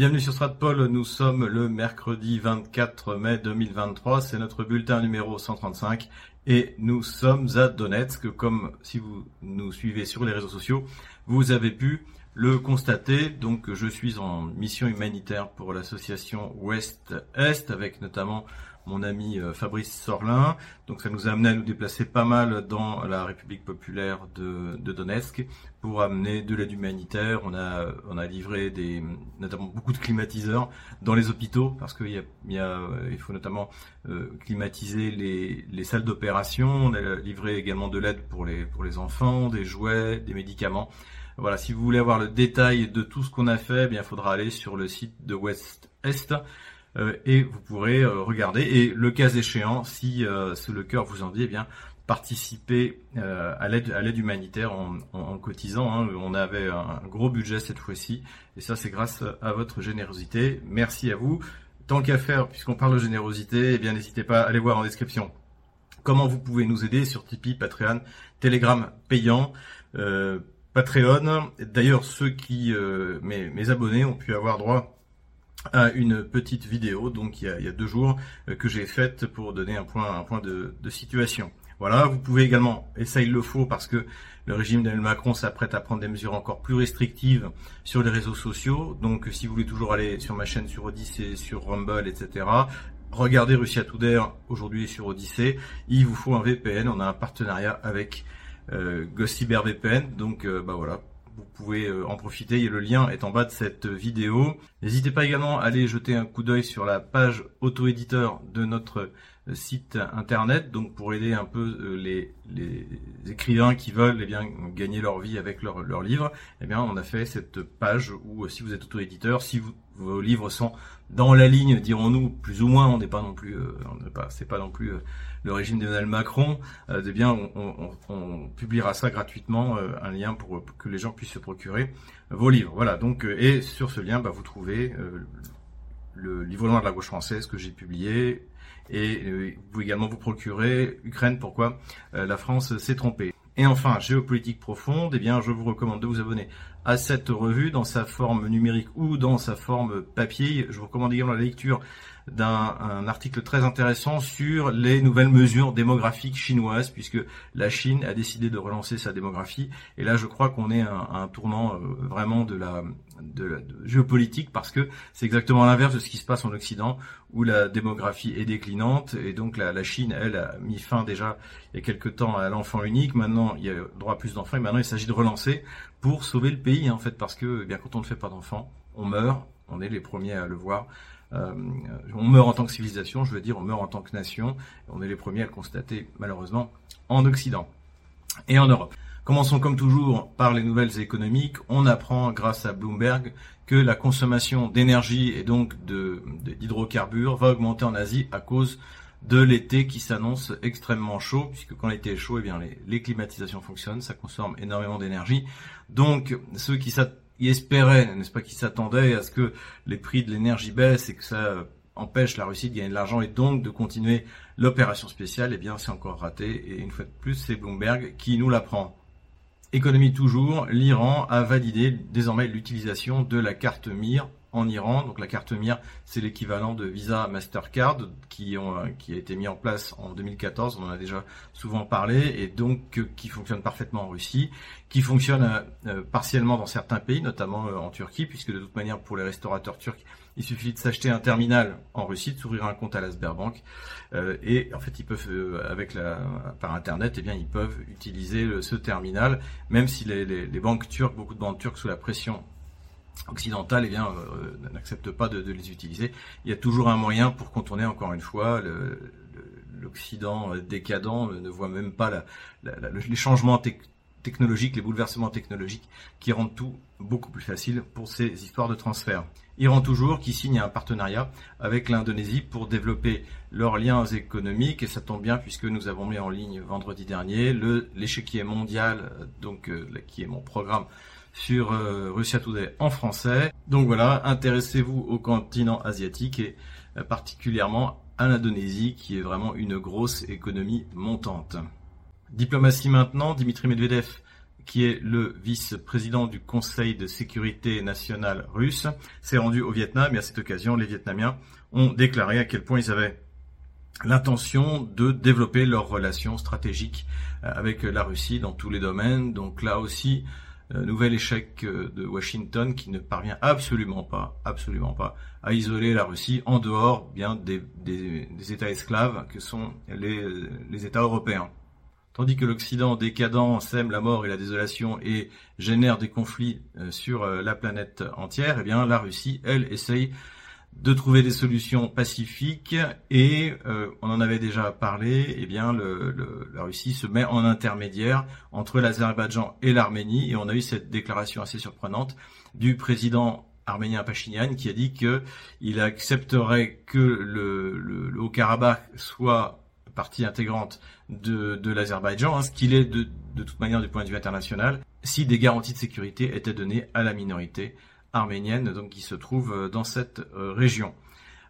Bienvenue sur Stratpol, nous sommes le mercredi 24 mai 2023, c'est notre bulletin numéro 135 et nous sommes à Donetsk, comme si vous nous suivez sur les réseaux sociaux, vous avez pu le constater. Donc je suis en mission humanitaire pour l'association Ouest-Est avec notamment mon ami euh, Fabrice Sorlin. Donc ça nous a amené à nous déplacer pas mal dans la République populaire de, Donetsk pour amener de l'aide humanitaire. On a, on a livré des, notamment beaucoup de climatiseurs dans les hôpitaux parce qu'il y a, il, y a, il faut notamment euh, climatiser les, les salles d'opération. On a livré également de l'aide pour les, pour les enfants, des jouets, des médicaments. Voilà, si vous voulez avoir le détail de tout ce qu'on a fait, eh bien, il faudra aller sur le site de West Est. Euh, et vous pourrez euh, regarder et le cas échéant, si euh, le cœur vous en dit, eh bien participer à l'aide humanitaire en, cotisant. Hein. On avait un gros budget cette fois-ci et ça c'est grâce à votre générosité. Merci à vous. Tant qu'à faire, puisqu'on parle de générosité, eh bien n'hésitez pas à aller voir en description comment vous pouvez nous aider sur Tipeee, Patreon, Telegram payant. Patreon. D'ailleurs, ceux qui, mes abonnés, ont pu avoir droit à une petite vidéo, donc il y a, deux jours, euh, que j'ai faite pour donner un point, un point de, situation. Voilà, vous pouvez également, et ça il le faut parce que le régime d'Emmanuel Macron s'apprête à prendre des mesures encore plus restrictives sur les réseaux sociaux. Donc si vous voulez toujours aller sur ma chaîne sur Odyssée, sur Rumble, etc., regardez Russia Today aujourd'hui sur Odyssée. Il vous faut un VPN, on a un partenariat avec euh, VPN, donc euh, bah voilà, vous pouvez euh, en profiter, le lien est en bas de cette vidéo. N'hésitez pas également à aller jeter un coup d'œil sur la page auto-éditeur de notre euh, site internet, donc pour aider un peu euh, les, écrivains qui veulent eh bien, gagner leur vie avec leur livres, eh bien, on a fait cette page où si vous êtes auto-éditeur, si vos livres sont dans la ligne, dirons-nous, plus ou moins, on n'est pas non plus, pas, c'est pas non plus le régime d'Emmanuel Macron, euh, eh bien, on, publiera ça gratuitement, euh, un lien pour, que les gens puissent se procurer vos livres. Voilà. Donc, euh, et sur ce lien, bah, vous trouvez le livre de la gauche française que j'ai publié, et vous pouvez également vous procurer Ukraine. Pourquoi la France s'est trompée. Et enfin, géopolitique profonde, eh bien, je vous recommande de vous abonner à cette revue dans sa forme numérique ou dans sa forme papier. Je vous recommande également la lecture d'un article très intéressant sur les nouvelles mesures démographiques chinoises, puisque la Chine a décidé de relancer sa démographie. Et là, je crois qu'on est à un, tournant euh, vraiment de la, de la géopolitique, parce que c'est exactement l'inverse de ce qui se passe en Occident, où la démographie est déclinante, et donc la, la Chine, elle, a mis fin déjà il y a quelque temps à l'enfant unique. Maintenant, il y a droit à plus d'enfants, et maintenant il s'agit de relancer pour sauver le pays, en fait, parce que eh bien quand on ne fait pas d'enfants, on meurt. On est les premiers à le voir. Euh, on meurt en tant que civilisation, je veux dire, on meurt en tant que nation. On est les premiers à le constater, malheureusement, en Occident et en Europe. Commençons comme toujours par les nouvelles économiques. On apprend grâce à Bloomberg que la consommation d'énergie et donc d'hydrocarbures va augmenter en Asie à cause de l'été qui s'annonce extrêmement chaud, puisque quand l'été est chaud, eh bien les, les, climatisations fonctionnent, ça consomme énormément d'énergie. Donc ceux qui il espérait, n'est-ce pas, qu'il s'attendait à ce que les prix de l'énergie baissent et que ça empêche la Russie de gagner de l'argent et donc de continuer l'opération spéciale, eh bien c'est encore raté. Et une fois de plus, c'est Bloomberg qui nous l'apprend. Économie toujours, l'Iran a validé désormais l'utilisation de la carte MIR en Iran. Donc la carte MIR, c'est l'équivalent de Visa Mastercard qui, euh, a été mis en place en 2014. On en a déjà souvent parlé et donc euh, qui fonctionne parfaitement en Russie, qui fonctionne euh, partiellement dans certains pays, notamment en Turquie, puisque de toute manière pour les restaurateurs turcs, il suffit de s'acheter un terminal en Russie, de s'ouvrir un compte à la Sberbank et en fait ils peuvent avec par internet, eh bien ils peuvent utiliser ce terminal, même si les banques turques, beaucoup de banques turques sous la pression occidentale eh bien, euh, n'accepte pas de, les utiliser. Il y a toujours un moyen pour contourner, encore une fois, l'Occident euh, décadent ne voit même pas les changements technologiques, les bouleversements technologiques qui rendent tout beaucoup plus facile pour ces histoires de transfert. Iran toujours qui signe un partenariat avec l'Indonésie pour développer leurs liens économiques et ça tombe bien puisque nous avons mis en ligne vendredi dernier l'échiquier mondial donc euh, qui est mon programme sur euh, Russia Today en français. Donc voilà, intéressez-vous au continent asiatique et euh, particulièrement à l'Indonésie qui est vraiment une grosse économie montante. Diplomatie maintenant, Dimitri Medvedev qui est le vice-président du Conseil de sécurité nationale russe, s'est rendu au Vietnam et à cette occasion, les Vietnamiens ont déclaré à quel point ils avaient l'intention de développer leurs relations stratégiques euh, avec la Russie dans tous les domaines. Donc là aussi, nouvel échec euh, de Washington qui ne parvient absolument pas, absolument pas, à isoler la Russie en dehors bien des, États esclaves que sont les, États européens. Tandis que l'Occident décadent sème la mort et la désolation et génère des conflits sur la planète entière, eh bien la Russie, elle, essaye de trouver des solutions pacifiques et euh, on en avait déjà parlé, eh bien la Russie se met en intermédiaire entre l'Azerbaïdjan et l'Arménie et on a eu cette déclaration assez surprenante du président arménien Pachinian qui a dit que il accepterait que le, Haut-Karabakh soit partie intégrante de, l'Azerbaïdjan, hein, ce qu'il est de toute manière du point de vue international, si des garanties de sécurité étaient données à la minorité arménienne donc qui se trouve euh, dans cette euh, région.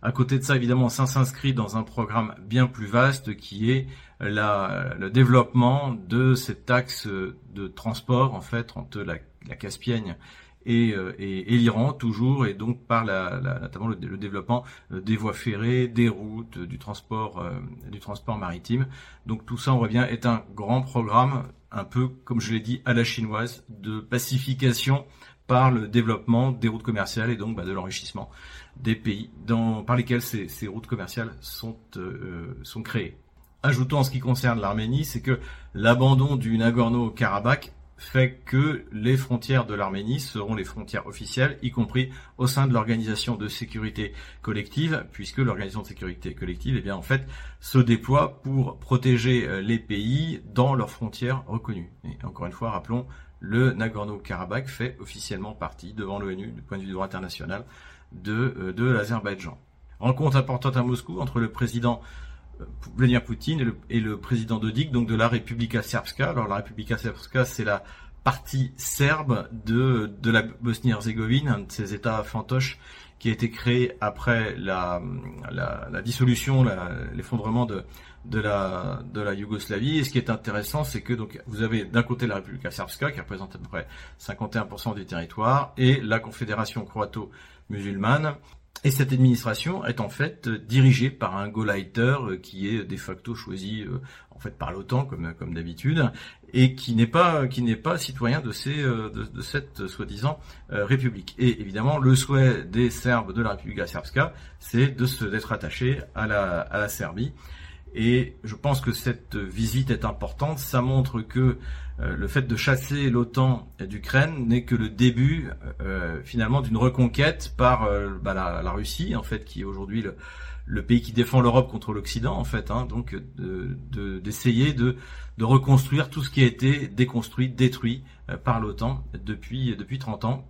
À côté de ça, évidemment, ça s'inscrit dans un programme bien plus vaste qui est le développement de cet axe de transport en fait entre la, Caspienne et, euh, et, l'Iran toujours et donc par la, notamment le, développement des voies ferrées, des routes, du transport, du transport maritime. Donc tout ça, on revient, est un grand programme, un peu comme je l'ai dit à la chinoise, de pacification par le développement des routes commerciales et donc bah, de l'enrichissement des pays dans, par lesquels ces, routes commerciales sont, euh, sont créées. Ajoutons en ce qui concerne l'Arménie, c'est que l'abandon du Nagorno-Karabakh fait que les frontières de l'Arménie seront les frontières officielles, y compris au sein de l'organisation de sécurité collective, puisque l'organisation de sécurité collective, eh bien, en fait, se déploie pour protéger euh, les pays dans leurs frontières reconnues. Encore une fois, rappelons le Nagorno-Karabakh fait officiellement partie, devant l'ONU, du point de vue du droit international, de, euh, de l'Azerbaïdjan. Rencontre importante à Moscou entre le président euh, Vladimir Poutine et le, président Dodik, donc de la Republika Srpska. Alors la Republika Srpska, c'est la partie serbe de, de la Bosnie-Herzégovine, un de ces États fantoches qui a été créé après la, la, la dissolution, l'effondrement de, de la, de la Yougoslavie. Et ce qui est intéressant, c'est que donc vous avez d'un côté la République Srpska qui représente à peu près 51% du territoire et la Confédération croato-musulmane. Et cette administration est en fait dirigée par un Gauleiter qui est de facto choisi euh, en fait par l'OTAN comme comme d'habitude et qui n'est pas qui n'est pas citoyen de ces euh, de, cette soi-disant euh, république. Et évidemment, le souhait des Serbes de la République Srpska, c'est de se d'être attaché à la à la Serbie. Et je pense que cette visite est importante. Ça montre que euh, le fait de chasser l'OTAN d'Ukraine n'est que le début euh, finalement d'une reconquête par euh, bah, la, Russie, en fait, qui est aujourd'hui le, pays qui défend l'Europe contre l'Occident, en fait. Hein, donc d'essayer de, de, de, reconstruire tout ce qui a été déconstruit, détruit par l'OTAN depuis depuis 30 ans.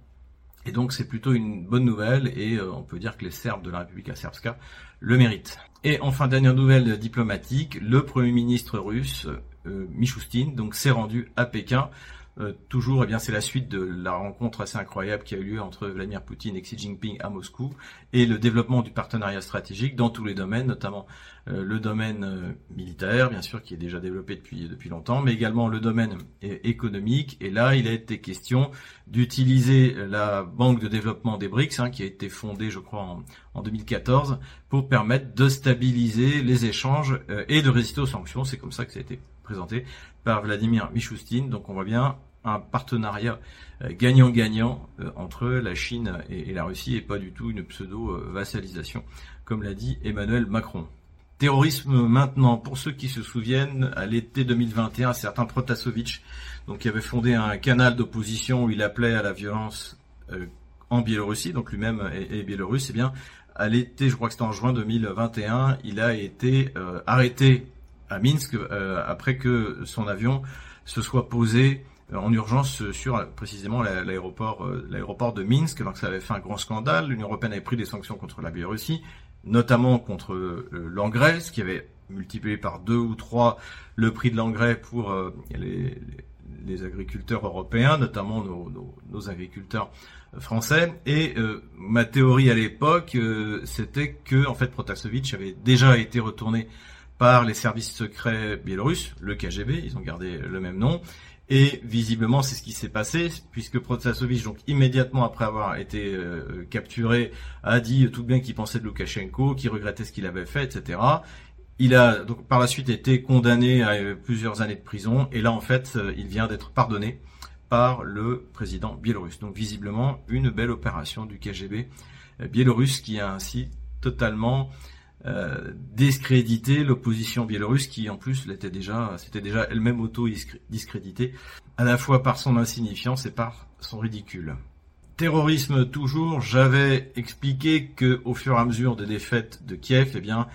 Et donc c'est plutôt une bonne nouvelle et on peut dire que les Serbes de la République Srpska le méritent. Et enfin, dernière nouvelle diplomatique, le Premier ministre russe, euh, Michoustine, donc s'est rendu à Pékin euh, toujours, eh bien, c'est la suite de la rencontre assez incroyable qui a eu lieu entre Vladimir Poutine et Xi Jinping à Moscou et le développement du partenariat stratégique dans tous les domaines, notamment euh, le domaine euh, militaire, bien sûr, qui est déjà développé depuis depuis longtemps, mais également le domaine économique. Et là, il a été question d'utiliser la banque de développement des BRICS, hein, qui a été fondée, je crois, en, en 2014, pour permettre de stabiliser les échanges et de résister aux sanctions. C'est comme ça que ça a été présenté par Vladimir Michoustine. Donc on voit bien un partenariat euh, gagnant-gagnant euh, entre la Chine et la Russie et pas du tout une pseudo-vassalisation, comme l'a dit Emmanuel Macron. Terrorisme maintenant, pour ceux qui se souviennent, à l'été 2021, un certain Protasevich, donc qui avait fondé un canal d'opposition où il appelait à la violence euh, en Biélorussie, donc lui-même est, biélorusse, et eh bien à l'été, je crois que c'était en juin 2021, il a été arrêté à Minsk euh, après que son avion se soit posé euh, en urgence sur précisément l'aéroport euh, l'aéroport de Minsk. Donc ça avait fait un grand scandale. L'Union européenne avait pris des sanctions contre la Biélorussie, notamment contre l'engrais, ce qui avait multiplié par deux ou trois le prix de l'engrais pour les, agriculteurs européens, notamment nos, nos, agriculteurs français. Et ma théorie à l'époque, c'était que en fait Protasevich avait déjà été retourné par les services secrets biélorusses, le KGB, ils ont gardé le même nom, Et visiblement, c'est ce qui s'est passé, puisque Protasevich, donc immédiatement après avoir été euh, capturé, a dit tout bien qu'il pensait de Loukachenko, qu'il regrettait ce qu'il avait fait, etc. Il a donc par la suite été condamné à euh, plusieurs années de prison, et là en fait, euh, il vient d'être pardonné par le président biélorusse. Donc visiblement, une belle opération du KGB biélorusse qui a ainsi totalement euh, discréditer l'opposition biélorusse qui en plus l'était déjà, c'était déjà elle-même auto-discréditée, à la fois par son insignifiance et par son ridicule. Terrorisme toujours, j'avais expliqué que au fur et à mesure des défaites de Kiev, eh bien,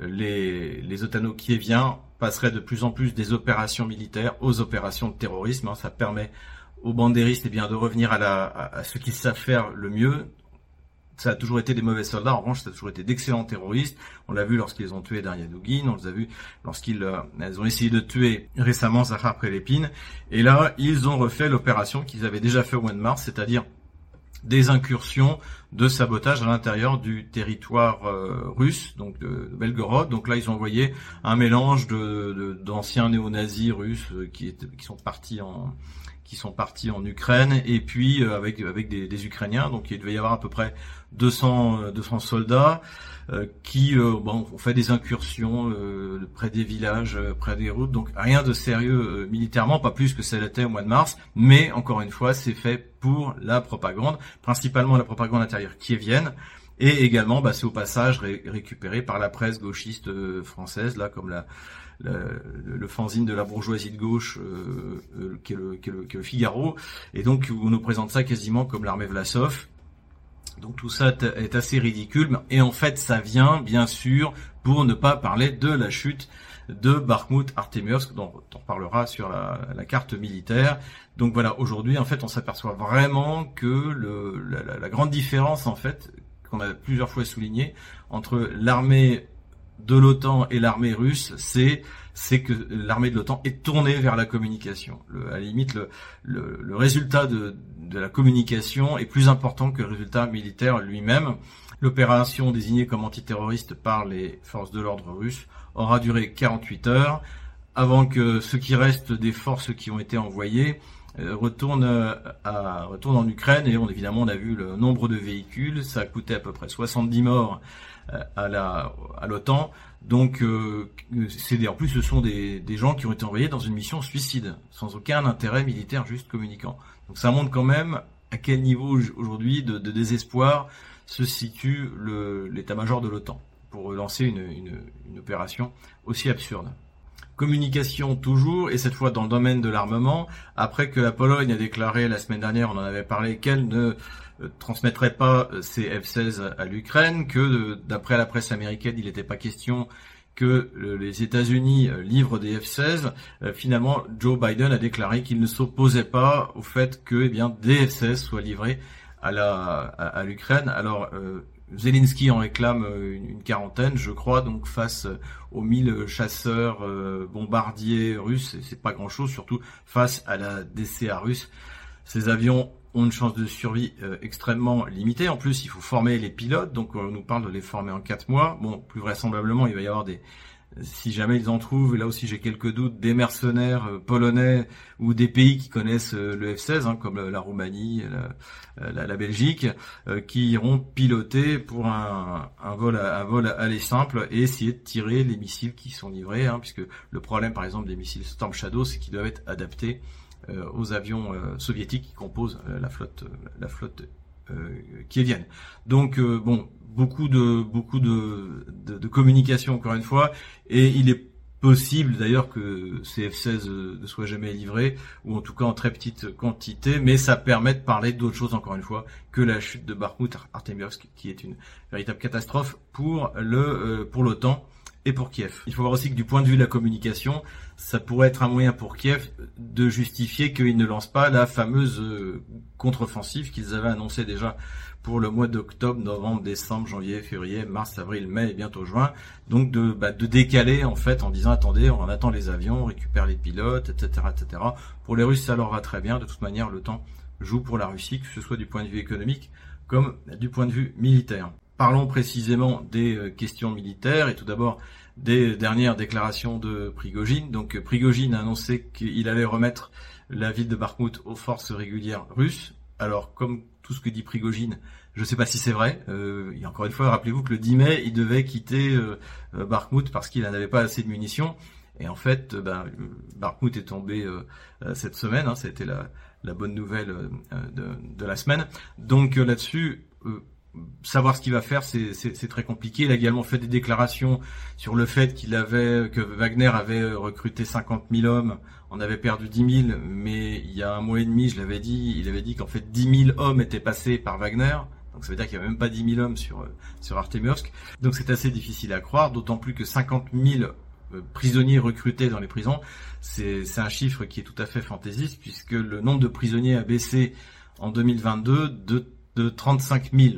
les, les otano-kieviens passeraient de plus en plus des opérations militaires aux opérations de terrorisme. Hein. ça permet aux bandéristes eh bien, de revenir à, la, à ce qu'ils savent faire le mieux, ça a toujours été des mauvais soldats. En revanche, ça a toujours été d'excellents terroristes. On l'a vu lorsqu'ils ont tué Daria Dugin. On les a vu lorsqu'ils euh, ont essayé de tuer récemment Zahar Prelépine. Et là, ils ont refait l'opération qu'ils avaient déjà fait au mois de mars, c'est-à-dire des incursions de sabotage à l'intérieur du territoire euh, russe, donc de, Belgorod. Donc là, ils ont envoyé un mélange de d'anciens néo-nazis russes qui sont partis en qui sont partis en Ukraine et puis avec avec des, des, Ukrainiens. Donc il devait y avoir à peu près 200, 200 euh, soldats euh, qui euh, bon, ont fait des incursions près des villages, près des routes. Donc rien de sérieux militairement, pas plus que ça l'était au mois de mars. Mais encore une fois, c'est fait pour la propagande, principalement la propagande intérieure qui vienne. Et également, bah, c'est au passage récupéré par la presse gauchiste française, là, comme la, le, fanzine de la bourgeoisie de gauche, qui, est le, qui, est le, Figaro. Et donc, on nous présente ça quasiment comme l'armée Vlasov. Donc tout ça est assez ridicule. Et en fait, ça vient, bien sûr, pour ne pas parler de la chute de Bakhmut Artemievsk, dont on parlera sur la, carte militaire. Donc voilà, aujourd'hui, en fait, on s'aperçoit vraiment que la, la, grande différence, en fait, qu'on a plusieurs fois souligné, entre l'armée de l'OTAN et l'armée russe, c'est c'est que l'armée de l'OTAN est tournée vers la communication. Le, à la limite, le, le, le résultat de, de, la communication est plus important que le résultat militaire lui-même. L'opération désignée comme antiterroriste par les forces de l'ordre russes aura duré 48 heures avant que ce qui reste des forces qui ont été envoyées euh, retourne à, retourne en Ukraine et on évidemment on a vu le nombre de véhicules, ça a coûté à peu près 70 morts euh, à l'OTAN. Donc, euh, c'est en plus, ce sont des, gens qui ont été envoyés dans une mission suicide, sans aucun intérêt militaire, juste communiquant. Donc, ça montre quand même à quel niveau aujourd'hui de, désespoir se situe l'état-major de l'OTAN pour lancer une, opération aussi absurde. Communication toujours, et cette fois dans le domaine de l'armement, après que la Pologne a déclaré la semaine dernière, on en avait parlé, qu'elle ne euh, transmettrait pas euh, F-16 à l'Ukraine, que euh, d'après la presse américaine, il n'était pas question que les États-Unis livrent des F-16. Finalement, Joe Biden a déclaré qu'il ne s'opposait pas au fait que eh bien, des F-16 soient livrés à, l'Ukraine. Alors Zelensky en réclame une, quarantaine, je crois, donc face aux 1000 chasseurs bombardiers russes, c'est pas grand-chose, surtout face à la DCA russe. Ces avions ont une chance de survie euh, extrêmement limitée. En plus, il faut former les pilotes, donc on nous parle de les former en quatre mois. Bon, plus vraisemblablement, il va y avoir des, si jamais ils en trouvent, et là aussi j'ai quelques doutes, des mercenaires euh, polonais ou des pays qui connaissent euh, le F-16, hein, comme la Roumanie, la, Belgique, qui iront piloter pour un, vol, à, un vol aller simple et essayer de tirer les missiles qui sont livrés, hein, puisque le problème, par exemple, des missiles Storm Shadow, c'est qu'ils doivent être adaptés euh, aux avions euh, soviétiques qui composent euh, la flotte, la flotte qui viennent. Donc bon, beaucoup de beaucoup de, de, communication encore une fois, et il est possible d'ailleurs que ces F-16 ne soient jamais livrés, ou en tout cas en très petite quantité, mais ça permet de parler d'autre chose encore une fois que la chute de Bakhmut Artemievsk, qui est une véritable catastrophe pour le pour l'OTAN et pour Kiev. Il faut voir aussi que du point de vue de la communication, ça pourrait être un moyen pour Kiev de justifier qu'ils ne lancent pas la fameuse euh, contre-offensive qu'ils avaient annoncée déjà pour le mois d'octobre, novembre, décembre, janvier, février, mars, avril, mai et bientôt juin. Donc de, bah, de décaler en fait en disant attendez, on attend les avions, on récupère les pilotes, etc., etc. Pour les Russes, ça leur va très bien. De toute manière, le temps joue pour la Russie, que ce soit du point de vue économique comme du point de vue militaire. parlons précisément des questions militaires et tout d'abord des dernières déclarations de Prigogine. Donc Prigogine a annoncé qu'il allait remettre la ville de Bakhmut aux forces régulières russes. Alors comme tout ce que dit Prigogine, je ne sais pas si c'est vrai. Euh, et encore une fois, rappelez-vous que le 10 mai, il devait quitter euh, euh Bakhmut parce qu'il n'avait pas assez de munitions. Et en fait, euh, ben, Bakhmut est tombé cette semaine. Hein, ça a été la, la bonne nouvelle de, de, la semaine. Donc là-dessus, savoir ce qu'il va faire, c'est très compliqué. Il a également fait des déclarations sur le fait qu'il avait que Wagner avait recruté 50 000 hommes, on avait perdu 10 000, mais il y a un mois et demi, je l'avais dit, il avait dit qu'en fait 10 000 hommes étaient passés par Wagner. Donc ça veut dire qu'il n'y avait même pas 10 000 hommes sur sur Artemiosk. Donc c'est assez difficile à croire, d'autant plus que 50 000 euh, prisonniers recrutés dans les prisons, c'est un chiffre qui est tout à fait fantaisiste puisque le nombre de prisonniers a baissé en 2022 de, de 35 000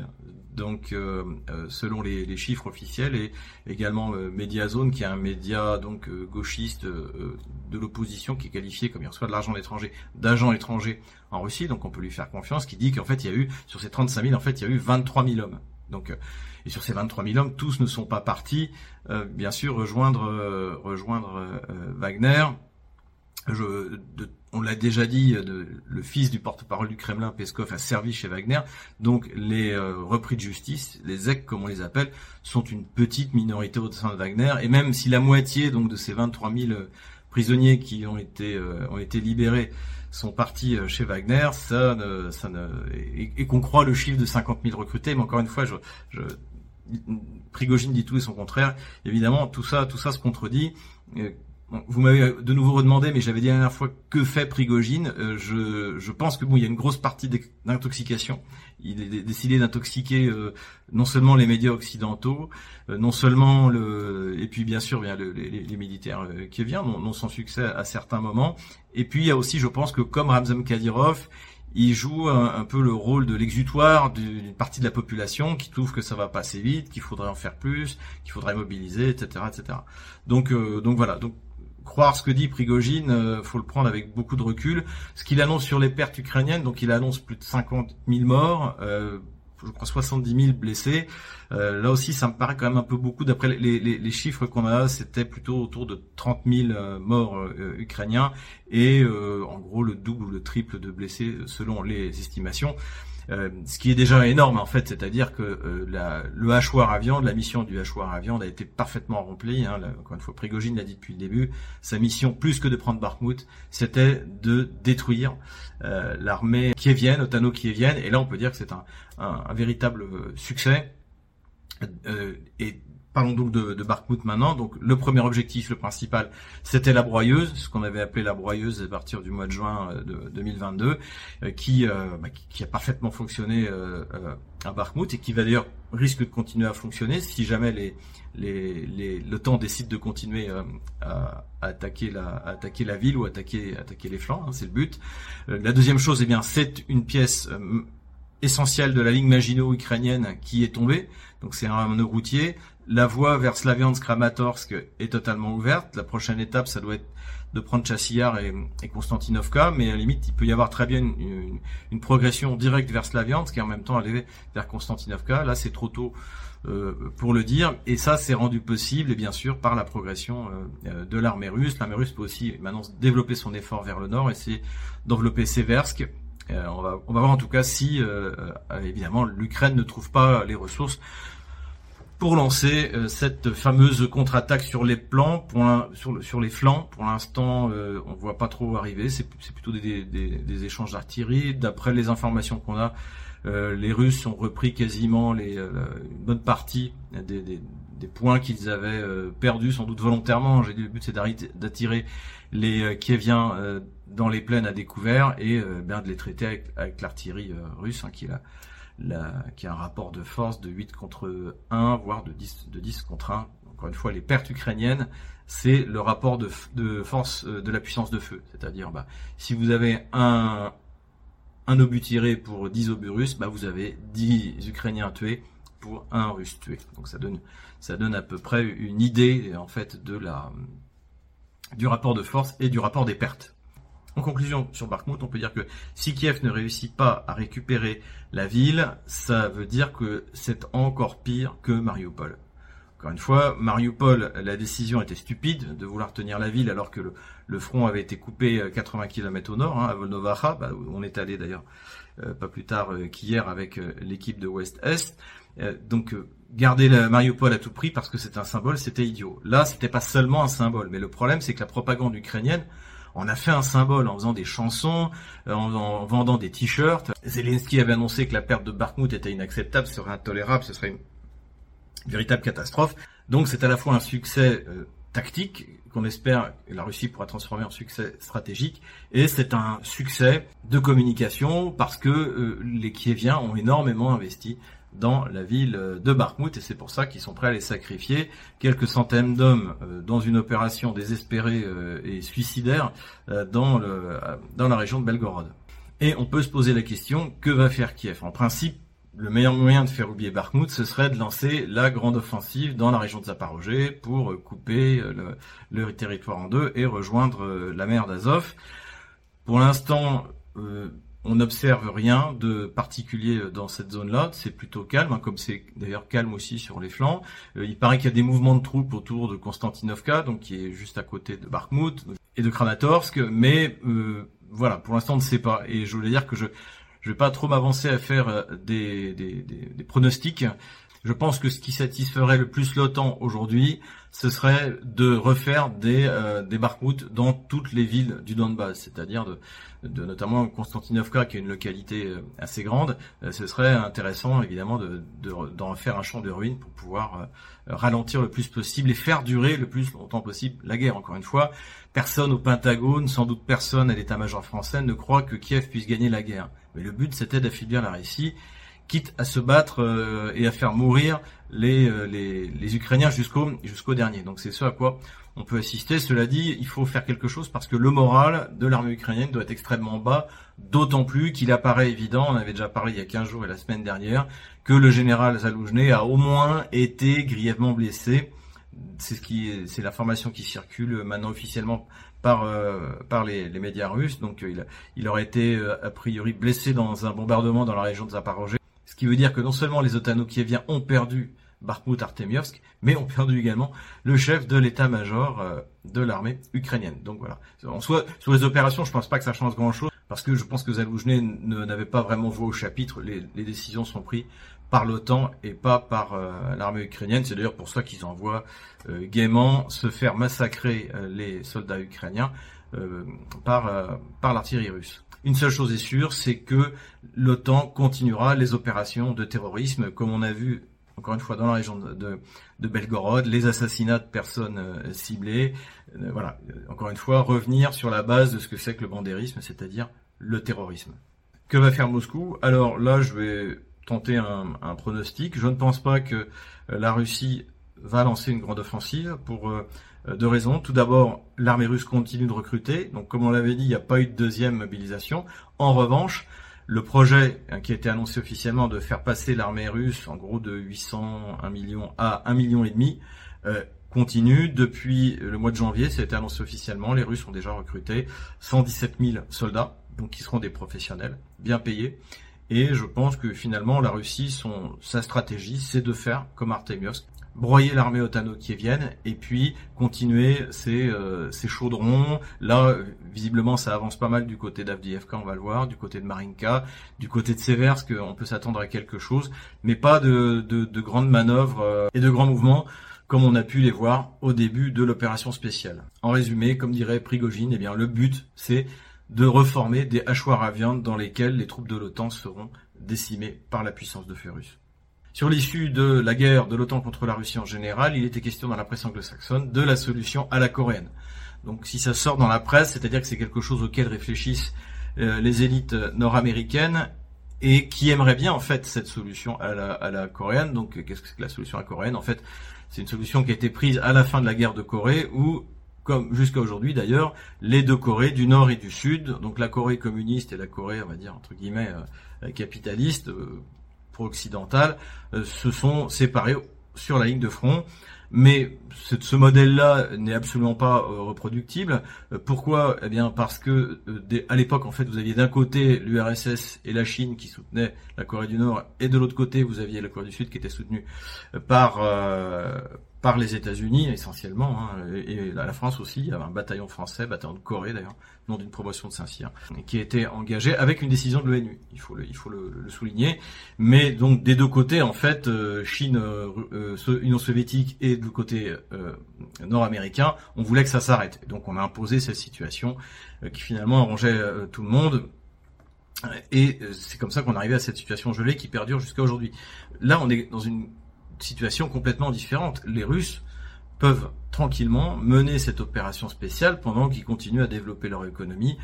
donc euh, euh, selon les, chiffres officiels et également euh, Mediazone qui est un média donc gauchiste de l'opposition qui est qualifié comme il reçoit de l'argent étranger d'agents étrangers en Russie donc on peut lui faire confiance qui dit qu'en fait il y a eu sur ces 35 000 en fait il y a eu 23 000 hommes. Donc et sur ces 23 000 hommes tous ne sont pas partis bien sûr rejoindre rejoindre Wagner on l'a déjà dit, de, le fils du porte-parole du Kremlin, Peskov, a servi chez Wagner. Donc les euh, repris de justice, les EC comme on les appelle, sont une petite minorité au sein de Wagner. Et même si la moitié donc de ces 23 000 euh, prisonniers qui ont été euh, ont été libérés sont partis chez Wagner, ça, ne, ça ne, et, qu'on croit le chiffre de 50 000 recrutés. Mais encore une fois, je, je Prigogine dit tout et son contraire. Évidemment, tout ça, tout ça se contredit vous m'avez de nouveau redemandé, mais j'avais dit la dernière fois que fait Prigogine? Euh, je, je, pense que bon, il y a une grosse partie d'intoxication. Il est décidé d'intoxiquer euh, non seulement les médias occidentaux, euh, non seulement le, et puis bien sûr bien le, les, les, militaires qui viennent, non, non, sans succès à certains moments. Et puis il y a aussi, je pense que comme Ramzan Kadyrov, il joue un, peu le rôle de l'exutoire d'une partie de la population qui trouve que ça va pas assez vite, qu'il faudrait en faire plus, qu'il faudrait mobiliser, etc., etc. Donc, donc voilà. Donc croire ce que dit Prigogine, euh, faut le prendre avec beaucoup de recul. Ce qu'il annonce sur les pertes ukrainiennes, donc il annonce plus de 50 000 morts, euh, je crois 70 000 blessés. Euh, là aussi, ça me paraît quand même un peu beaucoup. D'après les, les, les, chiffres qu'on a, c'était plutôt autour de 30 000 euh, morts euh, ukrainiens et en gros le double ou le triple de blessés selon les estimations. Euh, ce qui est déjà énorme en fait, c'est-à-dire que euh, la, le hachoir à viande, la mission du hachoir à viande a été parfaitement remplie. Hein, encore une fois, Prigogine l'a dit depuis le début, sa mission, plus que de prendre Bakhmut, c'était de détruire euh, l'armée kievienne, otano-kievienne, et là on peut dire que c'est un, un, un, véritable succès. et Parlons donc de, de Bakhmut maintenant. Donc le premier objectif, le principal, c'était la broyeuse, ce qu'on avait appelé la broyeuse à partir du mois de juin euh, de 2022, euh, qui, euh, bah, qui, a parfaitement fonctionné à Bakhmut et qui va d'ailleurs risque de continuer à fonctionner si jamais les, le temps décide de continuer à, attaquer la, ville ou attaquer, attaquer les flancs. Hein, c'est le but. la deuxième chose, eh bien, c'est une pièce essentielle de la ligne Maginot ukrainienne qui est tombée. Donc c'est un nœud routier. La voie vers Slaviansk-Kramatorsk est totalement ouverte. La prochaine étape, ça doit être de prendre Chassillar et, et Konstantinovka, mais à la limite, il peut y avoir très bien une, progression directe vers Slaviansk et en même temps aller vers Konstantinovka. Là, c'est trop tôt euh, pour le dire, et ça, c'est rendu possible, et bien sûr, par la progression euh, de l'armée russe. L'armée russe peut aussi maintenant développer son effort vers le nord, essayer d'envelopper Seversk. Euh, on va voir en tout cas si, évidemment, l'Ukraine ne trouve pas les ressources pour lancer euh, cette fameuse contre-attaque sur les plans, sur, les flancs. Pour l'instant, euh, on voit pas trop arriver. C'est plutôt des, échanges d'artillerie. D'après les informations qu'on a, euh, les Russes ont repris quasiment les, une bonne partie des, points qu'ils avaient perdus, sans doute volontairement. J'ai dit le but c'est d'attirer les Kieviens dans les plaines à découvert et bien de les traiter avec, l'artillerie russe, hein, qui est qui a un rapport de force de 8 contre 1, voire de 10, de 10 contre 1. Encore une fois, les pertes ukrainiennes, c'est le rapport de, force euh, de la puissance de feu. C'est-à-dire, bah, si vous avez un, obus tiré pour 10 obus russes, bah, vous avez 10 Ukrainiens tués pour un Russe tué. Donc ça donne, ça donne à peu près une idée en fait du rapport de force et du rapport des pertes. En conclusion, sur Bakhmut, on peut dire que si Kiev ne réussit pas à récupérer la ville, ça veut dire que c'est encore pire que Mariupol. Encore une fois, Mariupol, la décision était stupide de vouloir tenir la ville alors que le, front avait été coupé 80 km au nord, hein, à Volnovaha, bah, on est allé d'ailleurs euh, pas plus tard euh, qu'hier avec euh, l'équipe de Ouest-Est. donc garder la Mariupol à tout prix parce que c'est un symbole, c'était idiot. Là, c'était pas seulement un symbole, mais le problème c'est que la propagande ukrainienne on a fait un symbole en faisant des chansons, en, vendant des t-shirts. Zelensky avait annoncé que la perte de Bakhmut était inacceptable, serait intolérable, ce serait une véritable catastrophe. Donc c'est à la fois un succès euh, tactique qu'on espère que la Russie pourra transformer en succès stratégique, et c'est un succès de communication parce que euh, les Kieviens ont énormément investi dans la ville de Bakhmut et c'est pour ça qu'ils sont prêts à les sacrifier quelques centaines d'hommes euh, dans une opération désespérée et suicidaire dans, le, dans la région de Belgorod. Et on peut se poser la question, que va faire Kiev? En principe, le meilleur moyen de faire oublier Bakhmut, ce serait de lancer la grande offensive dans la région de Zaporozhye pour couper euh, le, territoire en deux et rejoindre euh, la mer d'Azov. Pour l'instant, euh, on n'observe rien de particulier dans cette zone-là. C'est plutôt calme, hein, comme c'est d'ailleurs calme aussi sur les flancs. il paraît qu'il y a des mouvements de troupes autour de Konstantinovka, donc qui est juste à côté de Bakhmut et de Kramatorsk, mais voilà, pour l'instant on ne sait pas. Et je voulais dire que je je vais pas trop m'avancer à faire euh, des, des, des, pronostics. Je pense que ce qui satisferait le plus l'OTAN aujourd'hui, ce serait de refaire des, euh, des dans toutes les villes du Donbass, c'est-à-dire de, de, notamment Konstantinovka, qui est une localité euh, assez grande. Euh, ce serait intéressant, évidemment, de, d'en faire un champ de ruines pour pouvoir ralentir le plus possible et faire durer le plus longtemps possible la guerre. Encore une fois, personne au Pentagone, sans doute personne à l'état-major français, ne croit que Kiev puisse gagner la guerre. Mais le but, c'était d'affaiblir la Russie quitte à se battre euh, et à faire mourir les, euh, les, les Ukrainiens jusqu'au dernier. Donc c'est ce à quoi on peut assister. Cela dit, il faut faire quelque chose parce que le moral de l'armée ukrainienne doit être extrêmement bas, d'autant plus qu'il apparaît évident, on avait déjà parlé il y a 15 jours et la semaine dernière, que le général Zaloujny a au moins été grièvement blessé. C'est ce qui, c'est l'information qui circule maintenant officiellement par euh, par les, les, médias russes. Donc il, il aurait été a priori blessé dans un bombardement dans la région de Zaporozhye qui veut dire que non seulement les Otano-Kieviens ont perdu Bakhmut Artemiovsk, mais ont perdu également le chef de l'état-major euh, de l'armée ukrainienne. Donc voilà. En soit, sur les opérations, je pense pas que ça change grand-chose, parce que je pense que Zaloujny n'avait pas vraiment voix au chapitre. Les, décisions sont prises par l'OTAN et pas par euh, l'armée ukrainienne. C'est d'ailleurs pour ça qu'ils envoient euh, gaiement se faire massacrer les soldats ukrainiens par, par l'artillerie russe. Une seule chose est sûre, c'est que l'OTAN continuera les opérations de terrorisme, comme on a vu encore une fois dans la région de, Belgorod, les assassinats de personnes euh, ciblées. Euh, voilà, encore une fois, revenir sur la base de ce que c'est que le bandérisme, c'est-à-dire le terrorisme. Que va faire Moscou? Alors là, je vais tenter un, pronostic. Je ne pense pas que euh, la Russie va lancer une grande offensive pour euh, deux raisons. Tout d'abord, l'armée russe continue de recruter. Donc, comme on l'avait dit, il n'y a pas eu de deuxième mobilisation. En revanche, le projet hein, qui a été annoncé officiellement de faire passer l'armée russe, en gros de 800, 1 million à 1 million et demi, euh, continue. Depuis le mois de janvier, ça a été annoncé officiellement. Les Russes ont déjà recruté 117 000 soldats, donc qui seront des professionnels, bien payés. Et je pense que finalement, la Russie, son, sa stratégie, c'est de faire comme Artemiovsk, broyer l'armée otano-kievienne et puis continuer ces, euh, ces chaudrons. Là, visiblement, ça avance pas mal du côté d'Avdiivka, on va le voir, du côté de Marinka, du côté de Seversk, on peut s'attendre à quelque chose, mais pas de, de, de grandes manœuvres euh, et de grands mouvements comme on a pu les voir au début de l'opération spéciale. En résumé, comme dirait Prigogine, eh bien, le but, c'est de reformer des hachoirs à viande dans lesquels les troupes de l'OTAN seront décimées par la puissance de feu russe. Sur l'issue de la guerre de l'OTAN contre la Russie en général, il était question dans la presse anglo-saxonne de la solution à la coréenne. Donc si ça sort dans la presse, c'est-à-dire que c'est quelque chose auquel réfléchissent euh, les élites nord-américaines et qui aimeraient bien en fait cette solution à la, coréenne. Donc qu'est-ce que c'est que la solution à la coréenne? En fait, c'est une solution qui a été prise à la fin de la guerre de Corée où comme jusqu'à aujourd'hui d'ailleurs, les deux Corées du Nord et du Sud, donc la Corée communiste et la Corée, on va dire entre guillemets euh, capitaliste, euh, pro-occidentale, euh, se sont séparés sur la ligne de front. mais ce, modèle-là n'est absolument pas euh, reproductible. Euh, pourquoi? Eh bien parce que euh, à l'époque, en fait, vous aviez d'un côté l'URSS et la Chine qui soutenaient la Corée du Nord, et de l'autre côté, vous aviez la Corée du Sud qui était soutenue par par les États-Unis essentiellement, hein, et la France aussi, il y avait un bataillon français, bataillon de Corée d'ailleurs, nom d'une promotion de Saint-Cyr, qui était engagé avec une décision de l'ONU, il faut le, il faut le, souligner. Mais donc des deux côtés, en fait, euh, Chine, euh, euh, Union soviétique et du côté nord-américain, on voulait que ça s'arrête. Donc on a imposé cette situation qui finalement arrangeait tout le monde. Et c'est comme ça qu'on arrivait à cette situation gelée qui perdure jusqu'à aujourd'hui. Là, on est dans une situation complètement différente. Les Russes peuvent tranquillement mener cette opération spéciale pendant qu'ils continuent à développer leur économie,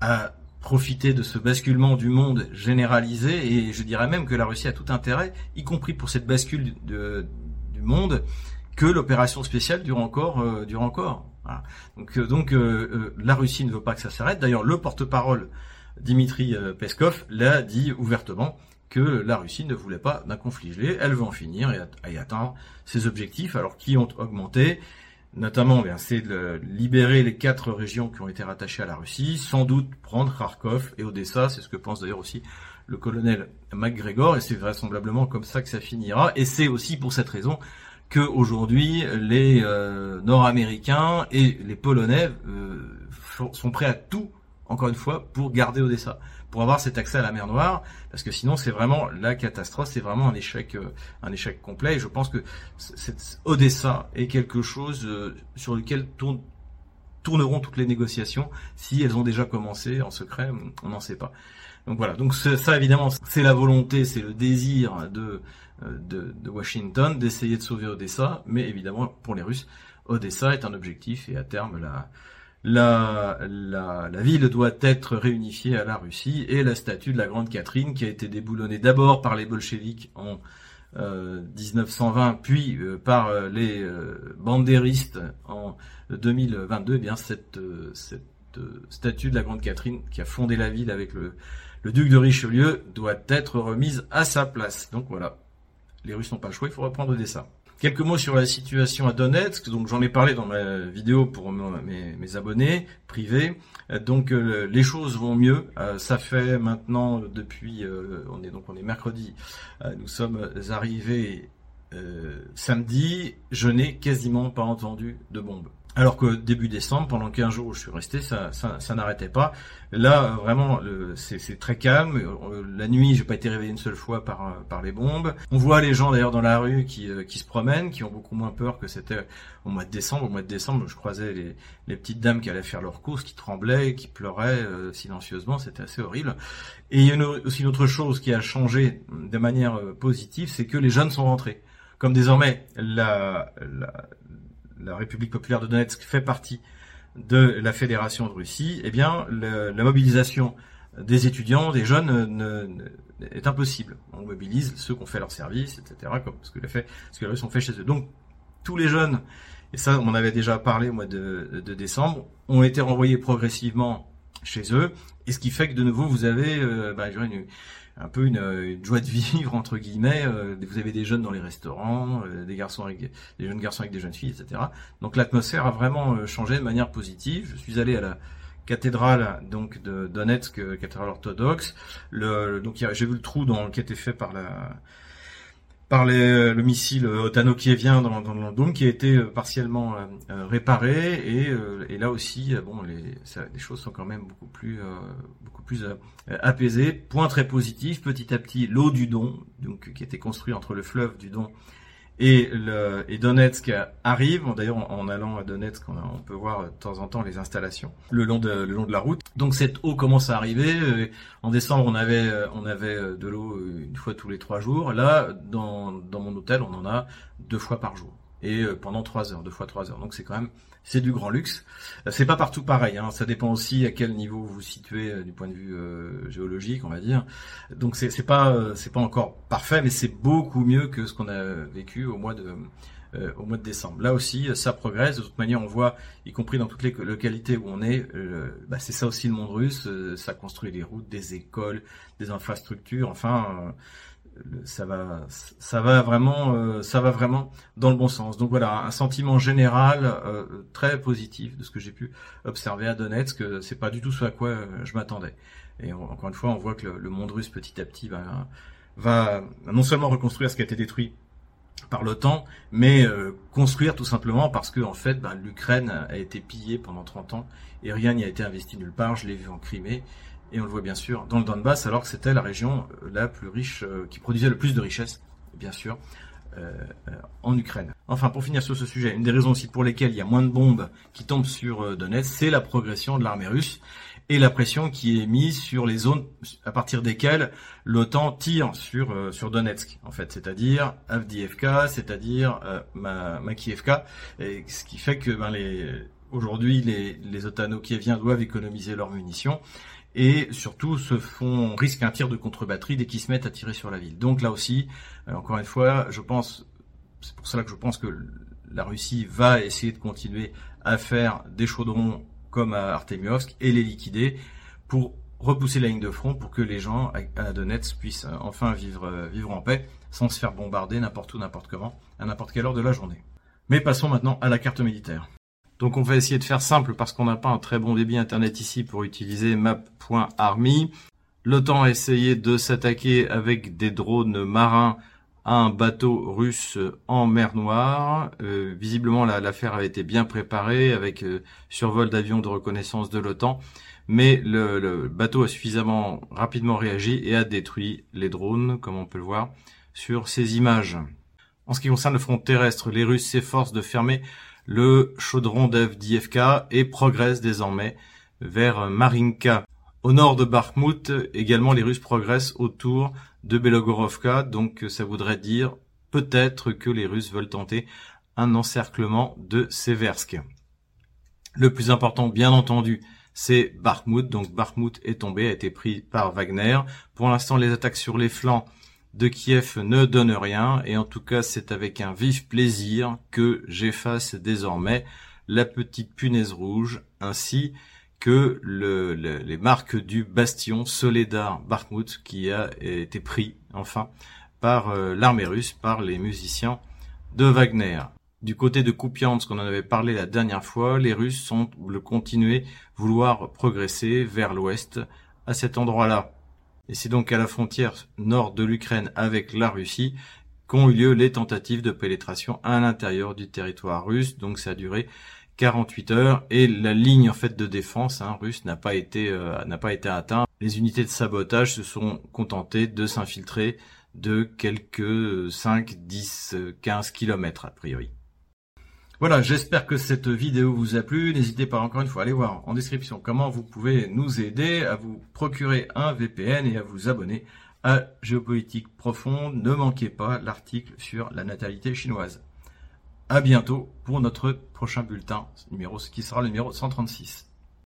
à profiter de ce basculement du monde généralisé, et je dirais même que la Russie a tout intérêt, y compris pour cette bascule du monde, que l'opération spéciale dure encore, euh, dure encore. Donc, euh, donc euh, la Russie ne veut pas que ça s'arrête. D'ailleurs, le porte-parole Dimitri Peskov l'a dit ouvertement que la Russie ne voulait pas d'un conflit gelé, elle veut en finir et, atteindre ses objectifs, alors qui ont augmenté, notamment eh c'est de libérer les quatre régions qui ont été rattachées à la Russie, sans doute prendre Kharkov et Odessa, c'est ce que pense d'ailleurs aussi le colonel MacGregor, et c'est vraisemblablement comme ça que ça finira, et c'est aussi pour cette raison que aujourd'hui les euh, Nord-Américains et les Polonais euh, sont prêts à tout, encore une fois, pour garder Odessa pour avoir cet accès à la mer Noire, parce que sinon c'est vraiment la catastrophe, c'est vraiment un échec, euh, un échec complet. Et je pense que Odessa est quelque chose euh, sur lequel tourneront toutes les négociations. Si elles ont déjà commencé en secret, on n'en sait pas. Donc voilà. Donc ça évidemment, c'est la volonté, c'est le désir euh, de, de Washington d'essayer de sauver Odessa, mais évidemment pour les Russes, Odessa est un objectif et à terme la la, ville doit être réunifiée à la Russie et la statue de la Grande Catherine qui a été déboulonnée d'abord par les bolcheviks en 1920 euh, puis euh, par euh, les bandéristes en 2022, eh bien cette, cette statue de la Grande Catherine qui a fondé la ville avec le, duc de Richelieu doit être remise à sa place. Donc voilà, les Russes n'ont pas le choix, il faut reprendre Odessa. Quelques mots sur la situation à Donetsk. Donc j'en ai parlé dans ma vidéo pour mes, abonnés privés. Donc euh, les choses vont mieux. Euh, ça fait maintenant depuis euh, on est donc on est mercredi. nous sommes arrivés samedi. Je n'ai quasiment pas entendu de bombes. Alors que début décembre, pendant 15 jours où je suis resté, ça, ça, ça n'arrêtait pas. Là, vraiment, c'est très calme. Euh, la nuit, j'ai pas été réveillé une seule fois par, euh, par les bombes. On voit les gens d'ailleurs dans la rue qui, euh, qui se promènent, qui ont beaucoup moins peur que c'était au mois de décembre. Au mois de décembre, je croisais les, les petites dames qui allaient faire leurs courses, qui tremblaient, qui pleuraient silencieusement. C'était assez horrible. Et il y a aussi une autre chose qui a changé de manière positive, c'est que les jeunes sont rentrés. Comme désormais la, la la République populaire de Donetsk fait partie de la Fédération de Russie, eh bien, la mobilisation des étudiants, des jeunes, est impossible. On mobilise ceux qui ont fait leur service, etc., comme ce que les, fait, ce que Russes ont fait chez eux. Donc, tous les jeunes, et ça, on avait déjà parlé au mois de, décembre, ont été renvoyés progressivement chez eux, et ce qui fait que de nouveau, vous avez euh, bah, une, un peu une, joie de vivre entre guillemets. Euh, vous avez des jeunes dans les restaurants, euh, des garçons avec des jeunes garçons avec des jeunes filles, etc. Donc l'atmosphère a vraiment euh, changé de manière positive. Je suis allé à la cathédrale donc de Donetsk, cathédrale orthodoxe. Le, donc j'ai vu le trou dans, qui été fait par la par le missile otano-kievien dans, dans le dôme qui a été euh, partiellement euh, euh, réparé et, là aussi bon les, ça, choses sont quand même beaucoup plus beaucoup plus apaisées. Point très positif petit à petit l'eau du Don donc qui était construit entre le fleuve du Don et, Donetsk arrive. D'ailleurs, en, allant à Donetsk, on, peut voir de temps en temps les installations le long de, la route. Donc cette eau commence à arriver. Euh, en décembre, on avait, euh, euh, de l'eau une fois tous les trois jours. Là, dans mon hôtel, on en a deux fois par jour et pendant trois heures, deux fois trois heures. Donc c'est quand même c'est du grand luxe. C'est pas partout pareil. Hein. Ça dépend aussi à quel niveau vous vous situez du point de vue géologique, on va dire. Donc c'est pas c'est pas encore parfait, mais c'est beaucoup mieux que ce qu'on a vécu au mois de euh, au mois de décembre. Là aussi, ça progresse. De toute manière, on voit, y compris dans toutes les localités où on est, euh, bah, c'est ça aussi le monde russe. Euh, ça construit des routes, des écoles, des infrastructures. Enfin, ça va, ça va vraiment, euh, ça va vraiment dans le bon sens. Donc voilà, un sentiment général euh, très positif de ce que j'ai pu observer à Donetsk. C'est pas du tout ce à quoi je m'attendais. Et encore une fois, on voit que le, monde russe petit à petit va, va non seulement reconstruire ce qui a été détruit par l'OTAN, mais construire tout simplement parce que en fait, ben, l'Ukraine a été pillée pendant 30 ans et rien n'y a été investi nulle part. Je l'ai vu en Crimée et on le voit bien sûr dans le Donbass, alors que c'était la région euh, la plus riche, euh, qui produisait le plus de richesses, bien sûr, euh, en Ukraine. Enfin, pour finir sur ce sujet, une des raisons aussi pour lesquelles il y a moins de bombes qui tombent sur Donetsk, c'est la progression de l'armée russe et la pression qui est mise sur les zones à partir desquelles l'OTAN tire sur sur Donetsk, en fait, c'est-à-dire Avdiivka, c'est-à-dire euh, Makievka, et ce qui fait que ben, les aujourd'hui les les otano-kieviens doivent économiser leurs munitions et surtout se font risquent un tir de contre-batterie dès qu'ils se mettent à tirer sur la ville. Donc là aussi, euh, encore une fois, je pense, c'est pour cela que je pense que la Russie va essayer de continuer à faire des chaudrons comme à Artemiovsk et les liquider pour repousser la ligne de front pour que les gens à Donetsk puissent euh, enfin vivre, euh, vivre en paix sans se faire bombarder n'importe où, n'importe comment, à n'importe quelle heure de la journée. Mais passons maintenant à la carte militaire. Donc on va essayer de faire simple parce qu'on n'a pas un très bon débit internet ici pour utiliser map.army. L'OTAN a essayé de s'attaquer avec des drones marins à un bateau russe en mer Noire. Euh, visiblement l'affaire a été bien préparée avec euh, survol d'avions de reconnaissance de l'OTAN. Mais le, bateau a suffisamment rapidement réagi et a détruit les drones, comme on peut le voir sur ces images. En ce qui concerne le front terrestre, les Russes s'efforcent de fermer le chaudron d'FDFK et progresse désormais vers Marinka. Au nord de Bakhmut, également les Russes progressent autour de Belogorovka, donc ça voudrait dire peut-être que les Russes veulent tenter un encerclement de Seversk. Le plus important, bien entendu, c'est Bakhmut. Donc Bakhmut est tombé, a été pris par Wagner. Pour l'instant, les attaques sur les flancs de Kiev ne donne rien et en tout cas c'est avec un vif plaisir que j'efface désormais la petite punaise rouge ainsi que les marques du bastion Soledar Bakhmut qui a été pris enfin par euh, l'armée russe, par les musiciens de Wagner. Du côté de Kupiansk, qu'on en avait parlé la dernière fois, les Russes semblent continuer vouloir progresser vers l'ouest à cet endroit-là. Et c'est donc à la frontière nord de l'Ukraine avec la Russie qu'ont eu lieu les tentatives de pénétration à l'intérieur du territoire russe. Donc ça a duré 48 heures et la ligne en fait de défense hein, russe n'a pas été euh, n'a pas été atteinte. Les unités de sabotage se sont contentées de s'infiltrer de quelques 5, 10, 15 kilomètres a priori. Voilà, j'espère que cette vidéo vous a plu. N'hésitez pas encore une fois à aller voir en description comment vous pouvez nous aider à vous procurer un VPN et à vous abonner à Géopolitique Profonde. Ne manquez pas l'article sur la natalité chinoise. À bientôt pour notre prochain bulletin numéro, qui sera le numéro 136.